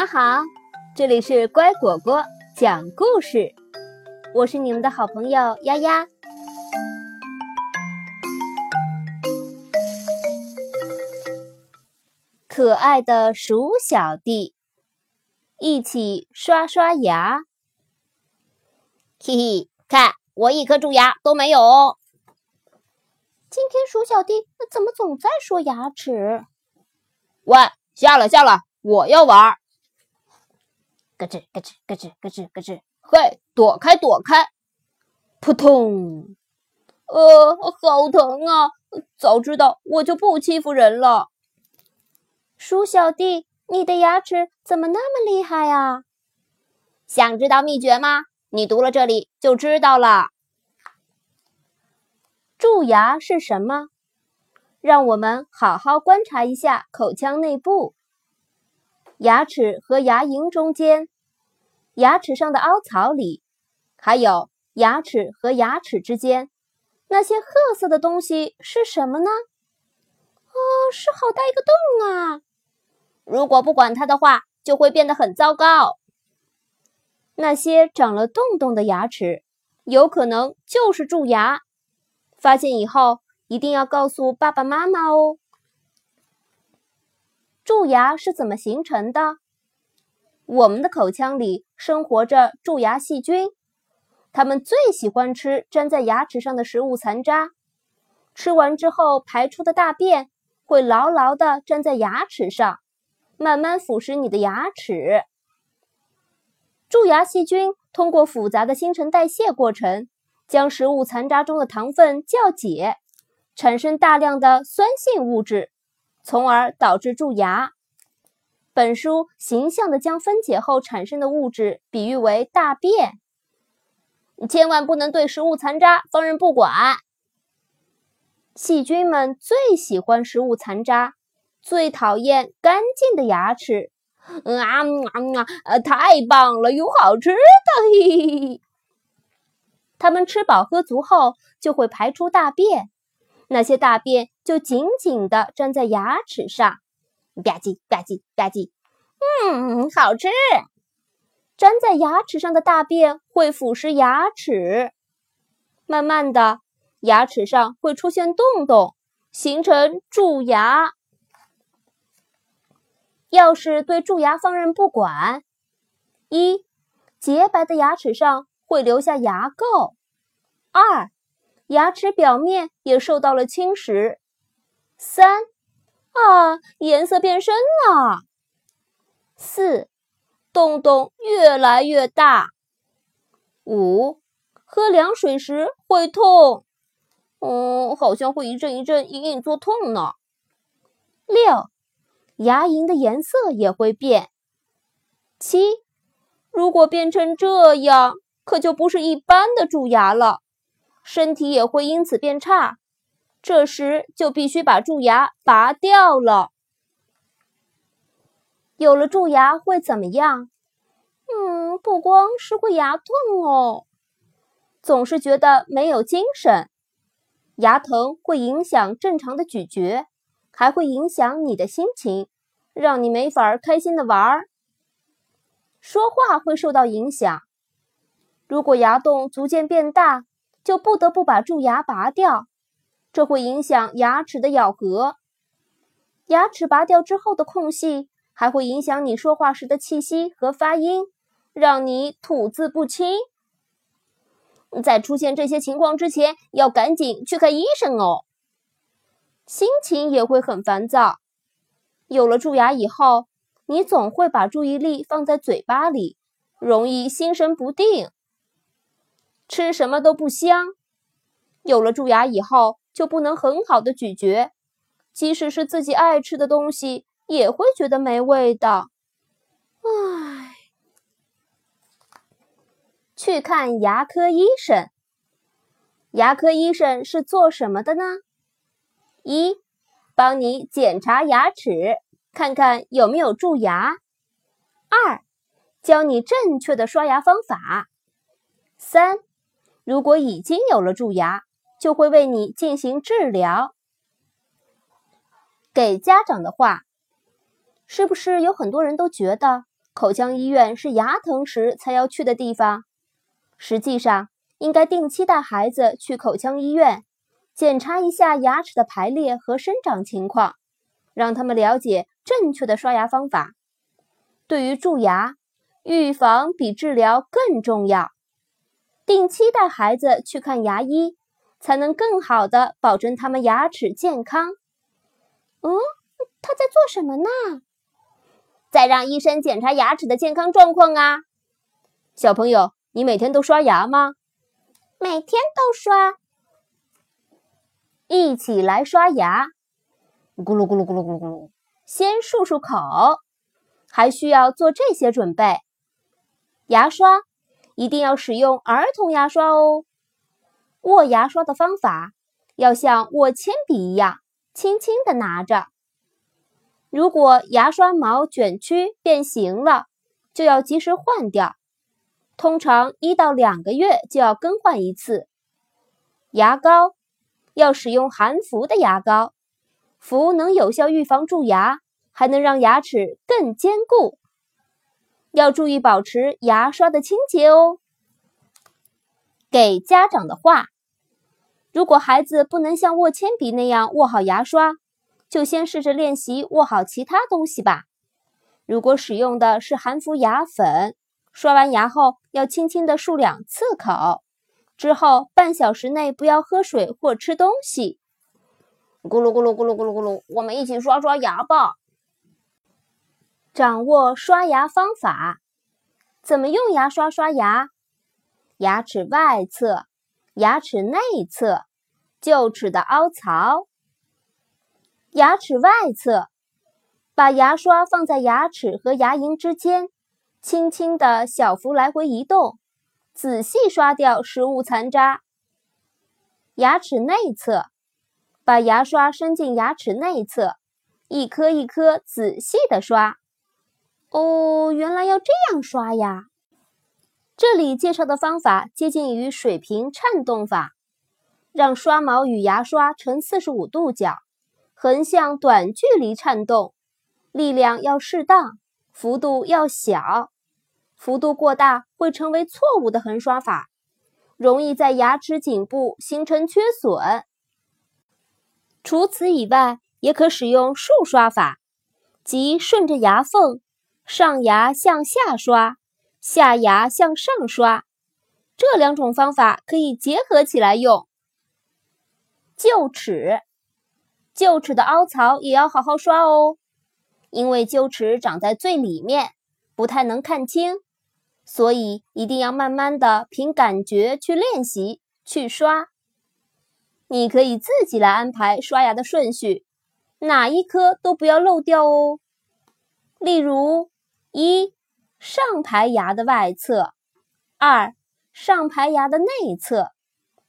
们好，这里是乖果果讲故事，我是你们的好朋友丫丫。可爱的鼠小弟，一起刷刷牙。嘿嘿，看我一颗蛀牙都没有哦。今天鼠小弟怎么总在说牙齿？喂，下了下了，我要玩。咯吱咯吱咯吱咯吱咯吱，嘿，躲开躲开！扑通！呃，好疼啊！早知道我就不欺负人了。鼠小弟，你的牙齿怎么那么厉害啊？想知道秘诀吗？你读了这里就知道了。蛀牙是什么？让我们好好观察一下口腔内部。牙齿和牙龈中间，牙齿上的凹槽里，还有牙齿和牙齿之间，那些褐色的东西是什么呢？哦，是好大一个洞啊！如果不管它的话，就会变得很糟糕。那些长了洞洞的牙齿，有可能就是蛀牙。发现以后，一定要告诉爸爸妈妈哦。蛀牙是怎么形成的？我们的口腔里生活着蛀牙细菌，它们最喜欢吃粘在牙齿上的食物残渣。吃完之后排出的大便会牢牢地粘在牙齿上，慢慢腐蚀你的牙齿。蛀牙细菌通过复杂的新陈代谢过程。将食物残渣中的糖分酵解，产生大量的酸性物质，从而导致蛀牙。本书形象地将分解后产生的物质比喻为大便。千万不能对食物残渣放任不管。细菌们最喜欢食物残渣，最讨厌干净的牙齿。嗯啊啊啊！太棒了，有好吃的！嘿嘿嘿。它们吃饱喝足后就会排出大便，那些大便就紧紧地粘在牙齿上，吧唧吧唧吧唧，嗯，好吃。粘在牙齿上的大便会腐蚀牙齿，慢慢的，牙齿上会出现洞洞，形成蛀牙。要是对蛀牙放任不管，一洁白的牙齿上。会留下牙垢。二，牙齿表面也受到了侵蚀。三，啊，颜色变深了。四，洞洞越来越大。五，喝凉水时会痛。嗯，好像会一阵一阵隐隐作痛呢。六，牙龈的颜色也会变。七，如果变成这样。可就不是一般的蛀牙了，身体也会因此变差。这时就必须把蛀牙拔掉了。有了蛀牙会怎么样？嗯，不光是会牙痛哦，总是觉得没有精神。牙疼会影响正常的咀嚼，还会影响你的心情，让你没法开心的玩儿。说话会受到影响。如果牙洞逐渐变大，就不得不把蛀牙拔掉，这会影响牙齿的咬合。牙齿拔掉之后的空隙，还会影响你说话时的气息和发音，让你吐字不清。在出现这些情况之前，要赶紧去看医生哦。心情也会很烦躁。有了蛀牙以后，你总会把注意力放在嘴巴里，容易心神不定。吃什么都不香，有了蛀牙以后就不能很好的咀嚼，即使是自己爱吃的东西也会觉得没味道。唉，去看牙科医生。牙科医生是做什么的呢？一，帮你检查牙齿，看看有没有蛀牙；二，教你正确的刷牙方法；三。如果已经有了蛀牙，就会为你进行治疗。给家长的话，是不是有很多人都觉得口腔医院是牙疼时才要去的地方。实际上，应该定期带孩子去口腔医院，检查一下牙齿的排列和生长情况，让他们了解正确的刷牙方法。对于蛀牙，预防比治疗更重要。定期带孩子去看牙医，才能更好的保证他们牙齿健康。嗯，他在做什么呢？在让医生检查牙齿的健康状况啊。小朋友，你每天都刷牙吗？每天都刷。一起来刷牙，咕噜咕噜咕噜咕噜咕噜。先漱漱口，还需要做这些准备。牙刷。一定要使用儿童牙刷哦。握牙刷的方法要像握铅笔一样，轻轻的拿着。如果牙刷毛卷曲变形了，就要及时换掉，通常一到两个月就要更换一次。牙膏要使用含氟的牙膏，氟能有效预防蛀牙，还能让牙齿更坚固。要注意保持牙刷的清洁哦。给家长的话：如果孩子不能像握铅笔那样握好牙刷，就先试着练习握好其他东西吧。如果使用的是含氟牙粉，刷完牙后要轻轻的漱两次口，之后半小时内不要喝水或吃东西。咕噜咕噜咕噜咕噜咕噜，我们一起刷刷牙吧。掌握刷牙方法，怎么用牙刷刷牙？牙齿外侧、牙齿内侧、臼齿的凹槽。牙齿外侧，把牙刷放在牙齿和牙龈之间，轻轻的小幅来回移动，仔细刷掉食物残渣。牙齿内侧，把牙刷伸进牙齿内侧，一颗一颗仔细的刷。哦，原来要这样刷呀！这里介绍的方法接近于水平颤动法，让刷毛与牙刷呈四十五度角，横向短距离颤动，力量要适当，幅度要小。幅度过大会成为错误的横刷法，容易在牙齿颈部形成缺损。除此以外，也可使用竖刷法，即顺着牙缝。上牙向下刷，下牙向上刷，这两种方法可以结合起来用。臼齿，臼齿的凹槽也要好好刷哦，因为臼齿长在最里面，不太能看清，所以一定要慢慢的凭感觉去练习去刷。你可以自己来安排刷牙的顺序，哪一颗都不要漏掉哦。例如。一、上排牙的外侧；二、上排牙的内侧；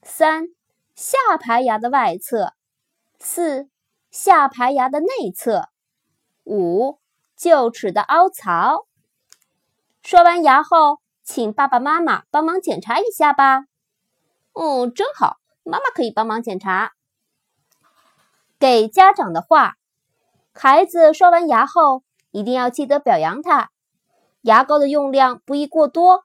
三、下排牙的外侧；四、下排牙的内侧；五、臼齿的凹槽。刷完牙后，请爸爸妈妈帮忙检查一下吧。哦，真好，妈妈可以帮忙检查。给家长的话：孩子刷完牙后。一定要记得表扬他。牙膏的用量不宜过多，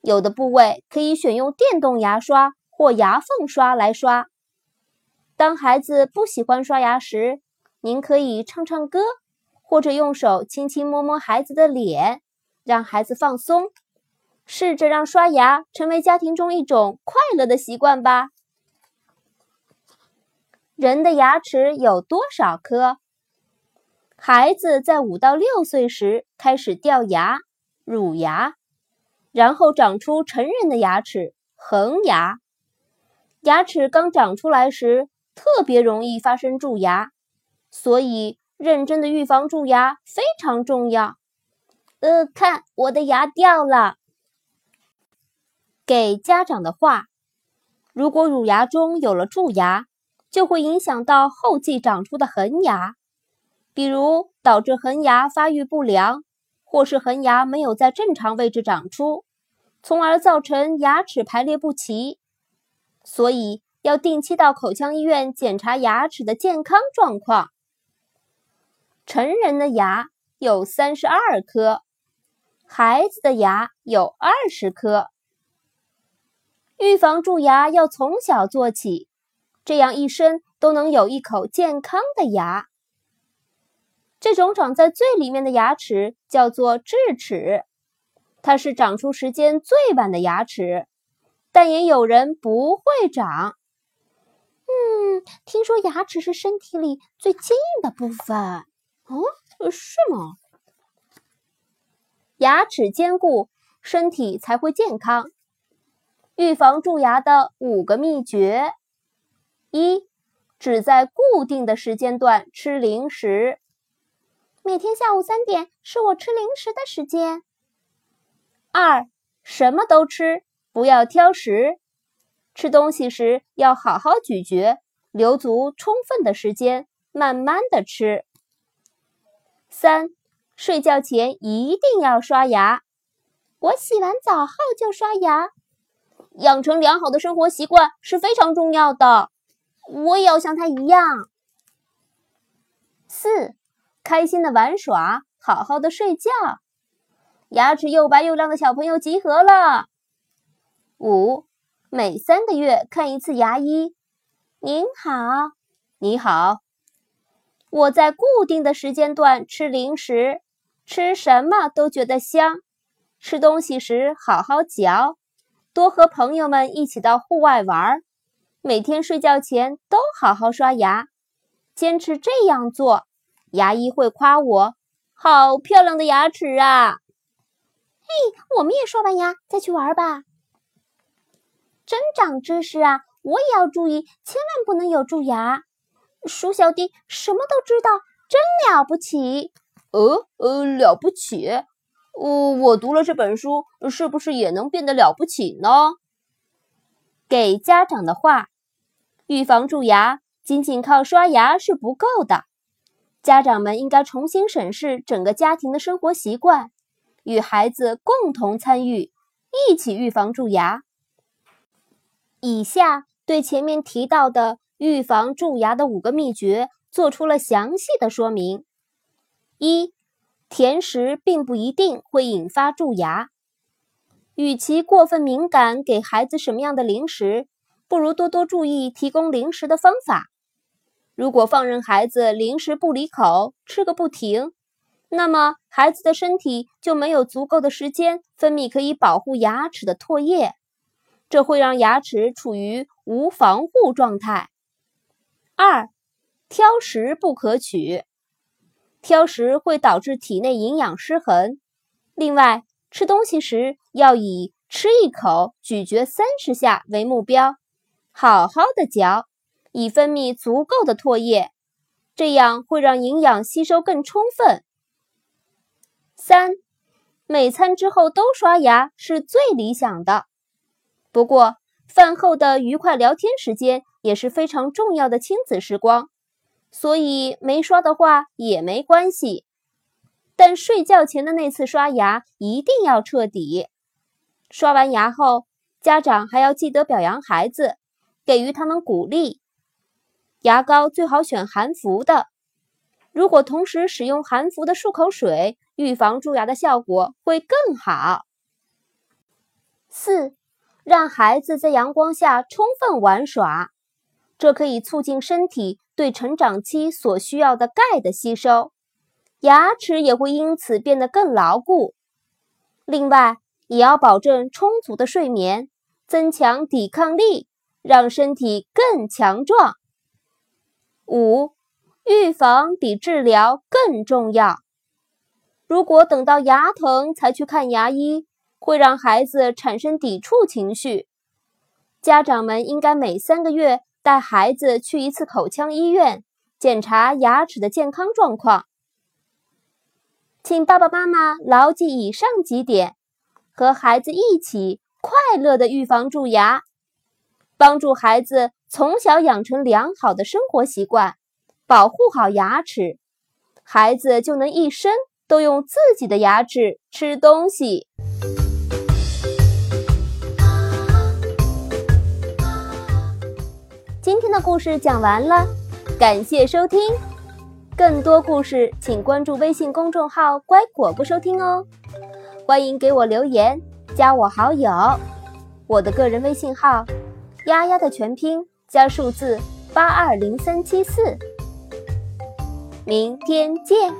有的部位可以选用电动牙刷或牙缝刷来刷。当孩子不喜欢刷牙时，您可以唱唱歌，或者用手轻轻摸摸孩子的脸，让孩子放松。试着让刷牙成为家庭中一种快乐的习惯吧。人的牙齿有多少颗？孩子在五到六岁时开始掉牙、乳牙，然后长出成人的牙齿——恒牙。牙齿刚长出来时，特别容易发生蛀牙，所以认真的预防蛀牙非常重要。呃，看我的牙掉了。给家长的话：如果乳牙中有了蛀牙，就会影响到后继长出的恒牙。比如导致恒牙发育不良，或是恒牙没有在正常位置长出，从而造成牙齿排列不齐。所以要定期到口腔医院检查牙齿的健康状况。成人的牙有三十二颗，孩子的牙有二十颗。预防蛀牙要从小做起，这样一生都能有一口健康的牙。这种长在最里面的牙齿叫做智齿，它是长出时间最晚的牙齿，但也有人不会长。嗯，听说牙齿是身体里最坚硬的部分。哦，是吗？牙齿坚固，身体才会健康。预防蛀牙的五个秘诀：一、只在固定的时间段吃零食。每天下午三点是我吃零食的时间。二、什么都吃，不要挑食。吃东西时要好好咀嚼，留足充分的时间，慢慢的吃。三、睡觉前一定要刷牙。我洗完澡后就刷牙。养成良好的生活习惯是非常重要的，我也要像他一样。四，开心的玩耍，好好的睡觉。牙齿又白又亮的小朋友集合了。五，每三个月看一次牙医。您好，你好。我在固定的时间段吃零食，吃什么都觉得香。吃东西时好好嚼。多和朋友们一起到户外玩，每天睡觉前都好好刷牙，坚持这样做，牙医会夸我好漂亮的牙齿啊！嘿，我们也刷完牙再去玩吧，真长知识啊！我也要注意，千万不能有蛀牙。鼠小弟什么都知道，真了不起！呃呃，了不起。哦，我读了这本书，是不是也能变得了不起呢？给家长的话：预防蛀牙，仅仅靠刷牙是不够的。家长们应该重新审视整个家庭的生活习惯，与孩子共同参与，一起预防蛀牙。以下对前面提到的预防蛀牙的五个秘诀做出了详细的说明：一。甜食并不一定会引发蛀牙，与其过分敏感给孩子什么样的零食，不如多多注意提供零食的方法。如果放任孩子零食不离口，吃个不停，那么孩子的身体就没有足够的时间分泌可以保护牙齿的唾液，这会让牙齿处于无防护状态。二，挑食不可取。挑食会导致体内营养失衡。另外，吃东西时要以吃一口、咀嚼三十下为目标，好好的嚼，以分泌足够的唾液，这样会让营养吸收更充分。三，每餐之后都刷牙是最理想的。不过，饭后的愉快聊天时间也是非常重要的亲子时光。所以没刷的话也没关系，但睡觉前的那次刷牙一定要彻底。刷完牙后，家长还要记得表扬孩子，给予他们鼓励。牙膏最好选含氟的，如果同时使用含氟的漱口水，预防蛀牙的效果会更好。四，让孩子在阳光下充分玩耍，这可以促进身体。对成长期所需要的钙的吸收，牙齿也会因此变得更牢固。另外，也要保证充足的睡眠，增强抵抗力，让身体更强壮。五，预防比治疗更重要。如果等到牙疼才去看牙医，会让孩子产生抵触情绪。家长们应该每三个月。带孩子去一次口腔医院检查牙齿的健康状况，请爸爸妈妈牢记以上几点，和孩子一起快乐的预防蛀牙，帮助孩子从小养成良好的生活习惯，保护好牙齿，孩子就能一生都用自己的牙齿吃东西。今天的故事讲完了，感谢收听。更多故事，请关注微信公众号“乖果果”收听哦。欢迎给我留言，加我好友。我的个人微信号：丫丫的全拼加数字八二零三七四。明天见。